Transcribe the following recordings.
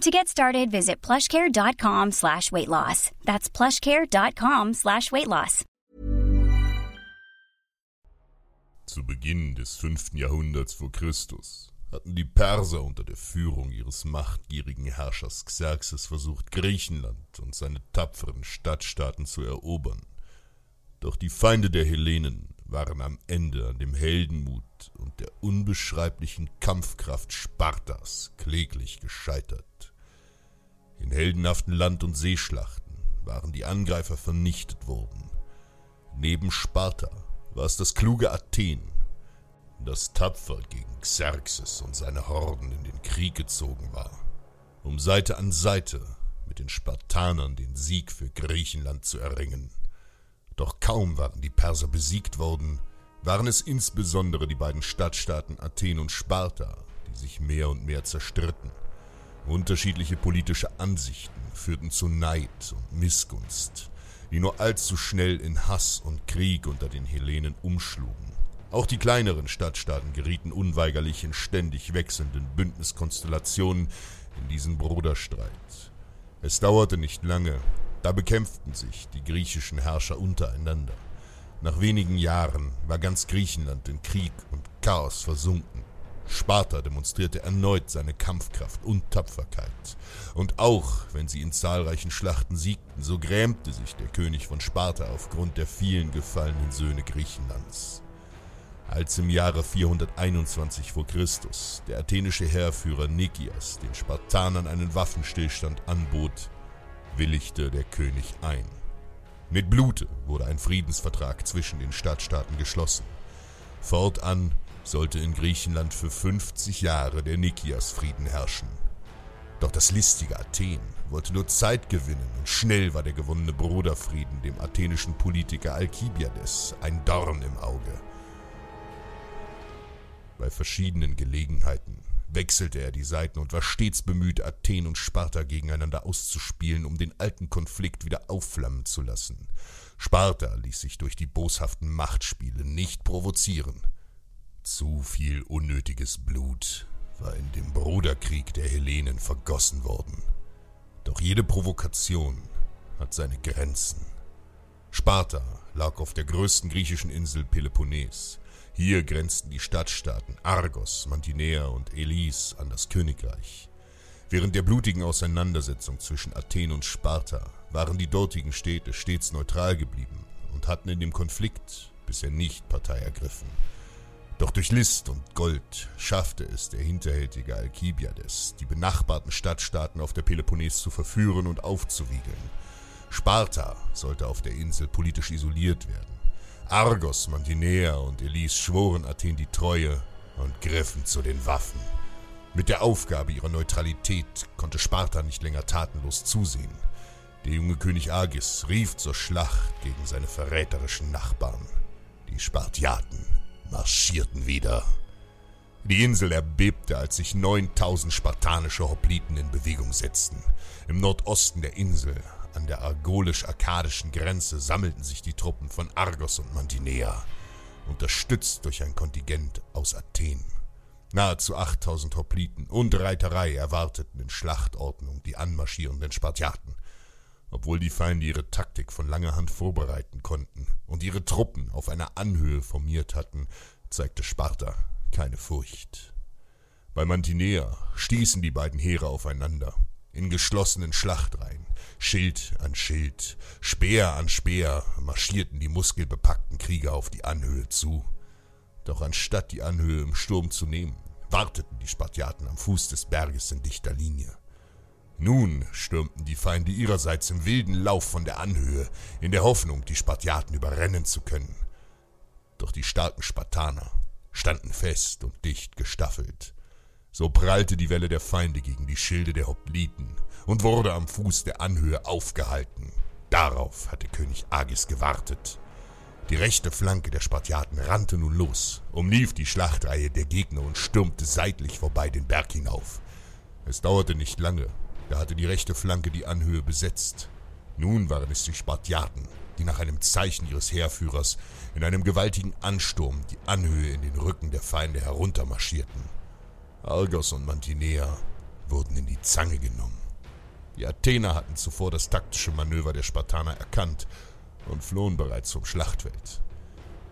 To get started, visit plushcare.com slash weight loss. That's plushcare.com slash weight loss. Zu Beginn des 5. Jahrhunderts vor Christus hatten die Perser unter der Führung ihres machtgierigen Herrschers Xerxes versucht, Griechenland und seine tapferen Stadtstaaten zu erobern. Doch die Feinde der Hellenen waren am Ende an dem Heldenmut und der unbeschreiblichen Kampfkraft Spartas kläglich gescheitert. In heldenhaften Land- und Seeschlachten waren die Angreifer vernichtet worden. Neben Sparta war es das kluge Athen, das tapfer gegen Xerxes und seine Horden in den Krieg gezogen war, um Seite an Seite mit den Spartanern den Sieg für Griechenland zu erringen. Doch kaum waren die Perser besiegt worden, waren es insbesondere die beiden Stadtstaaten Athen und Sparta, die sich mehr und mehr zerstritten. Unterschiedliche politische Ansichten führten zu Neid und Missgunst, die nur allzu schnell in Hass und Krieg unter den Hellenen umschlugen. Auch die kleineren Stadtstaaten gerieten unweigerlich in ständig wechselnden Bündniskonstellationen in diesen Bruderstreit. Es dauerte nicht lange, da bekämpften sich die griechischen Herrscher untereinander. Nach wenigen Jahren war ganz Griechenland in Krieg und Chaos versunken. Sparta demonstrierte erneut seine Kampfkraft und Tapferkeit. Und auch wenn sie in zahlreichen Schlachten siegten, so grämte sich der König von Sparta aufgrund der vielen gefallenen Söhne Griechenlands. Als im Jahre 421 vor Christus der athenische Heerführer Nikias den Spartanern einen Waffenstillstand anbot, willigte der König ein. Mit Blute wurde ein Friedensvertrag zwischen den Stadtstaaten geschlossen. Fortan sollte in Griechenland für 50 Jahre der Nikias-Frieden herrschen. Doch das listige Athen wollte nur Zeit gewinnen und schnell war der gewonnene Bruderfrieden dem athenischen Politiker Alkibiades ein Dorn im Auge. Bei verschiedenen Gelegenheiten wechselte er die Seiten und war stets bemüht, Athen und Sparta gegeneinander auszuspielen, um den alten Konflikt wieder aufflammen zu lassen. Sparta ließ sich durch die boshaften Machtspiele nicht provozieren. Zu viel unnötiges Blut war in dem Bruderkrieg der Hellenen vergossen worden. Doch jede Provokation hat seine Grenzen. Sparta lag auf der größten griechischen Insel Peloponnes. Hier grenzten die Stadtstaaten Argos, Mantinea und Elis an das Königreich. Während der blutigen Auseinandersetzung zwischen Athen und Sparta waren die dortigen Städte stets neutral geblieben und hatten in dem Konflikt bisher nicht Partei ergriffen. Doch durch List und Gold schaffte es der hinterhältige Alkibiades, die benachbarten Stadtstaaten auf der Peloponnes zu verführen und aufzuwiegeln. Sparta sollte auf der Insel politisch isoliert werden. Argos, Mantinea und Elis schworen Athen die Treue und griffen zu den Waffen. Mit der Aufgabe ihrer Neutralität konnte Sparta nicht länger tatenlos zusehen. Der junge König Agis rief zur Schlacht gegen seine verräterischen Nachbarn, die Spartiaten marschierten wieder. Die Insel erbebte, als sich 9000 spartanische Hopliten in Bewegung setzten. Im Nordosten der Insel, an der argolisch-arkadischen Grenze sammelten sich die Truppen von Argos und Mantinea, unterstützt durch ein Kontingent aus Athen. Nahezu 8000 Hopliten und Reiterei erwarteten in Schlachtordnung die anmarschierenden Spartiaten. Obwohl die Feinde ihre Taktik von langer Hand vorbereiten konnten und ihre Truppen auf einer Anhöhe formiert hatten, zeigte Sparta keine Furcht. Bei Mantinea stießen die beiden Heere aufeinander, in geschlossenen Schlachtreihen, Schild an Schild, Speer an Speer marschierten die muskelbepackten Krieger auf die Anhöhe zu. Doch anstatt die Anhöhe im Sturm zu nehmen, warteten die Spartiaten am Fuß des Berges in dichter Linie. Nun stürmten die Feinde ihrerseits im wilden Lauf von der Anhöhe, in der Hoffnung, die Spartiaten überrennen zu können. Doch die starken Spartaner standen fest und dicht gestaffelt. So prallte die Welle der Feinde gegen die Schilde der Hopliten und wurde am Fuß der Anhöhe aufgehalten. Darauf hatte König Agis gewartet. Die rechte Flanke der Spartiaten rannte nun los, umlief die Schlachtreihe der Gegner und stürmte seitlich vorbei den Berg hinauf. Es dauerte nicht lange, da hatte die rechte Flanke die Anhöhe besetzt. Nun waren es die Spartiaten, die nach einem Zeichen ihres Heerführers in einem gewaltigen Ansturm die Anhöhe in den Rücken der Feinde heruntermarschierten. Argos und Mantinea wurden in die Zange genommen. Die Athener hatten zuvor das taktische Manöver der Spartaner erkannt und flohen bereits vom Schlachtfeld.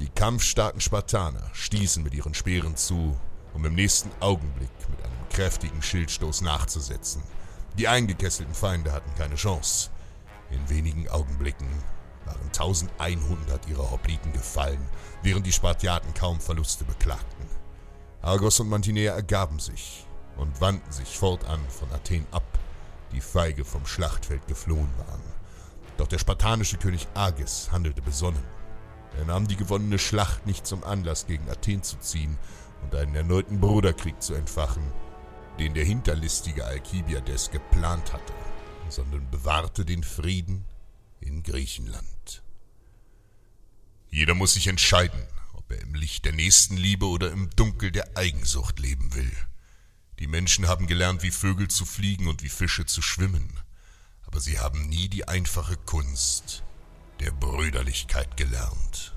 Die kampfstarken Spartaner stießen mit ihren Speeren zu, um im nächsten Augenblick mit einem kräftigen Schildstoß nachzusetzen. Die eingekesselten Feinde hatten keine Chance. In wenigen Augenblicken waren 1100 ihrer Hopliten gefallen, während die Spartiaten kaum Verluste beklagten. Argos und Mantinea ergaben sich und wandten sich fortan von Athen ab, die feige vom Schlachtfeld geflohen waren. Doch der spartanische König Agis handelte besonnen. Er nahm die gewonnene Schlacht nicht zum Anlass, gegen Athen zu ziehen und einen erneuten Bruderkrieg zu entfachen, den der hinterlistige Alkibiades geplant hatte, sondern bewahrte den Frieden in Griechenland. Jeder muss sich entscheiden, ob er im Licht der Nächstenliebe oder im Dunkel der Eigensucht leben will. Die Menschen haben gelernt, wie Vögel zu fliegen und wie Fische zu schwimmen aber sie haben nie die einfache Kunst der Brüderlichkeit gelernt.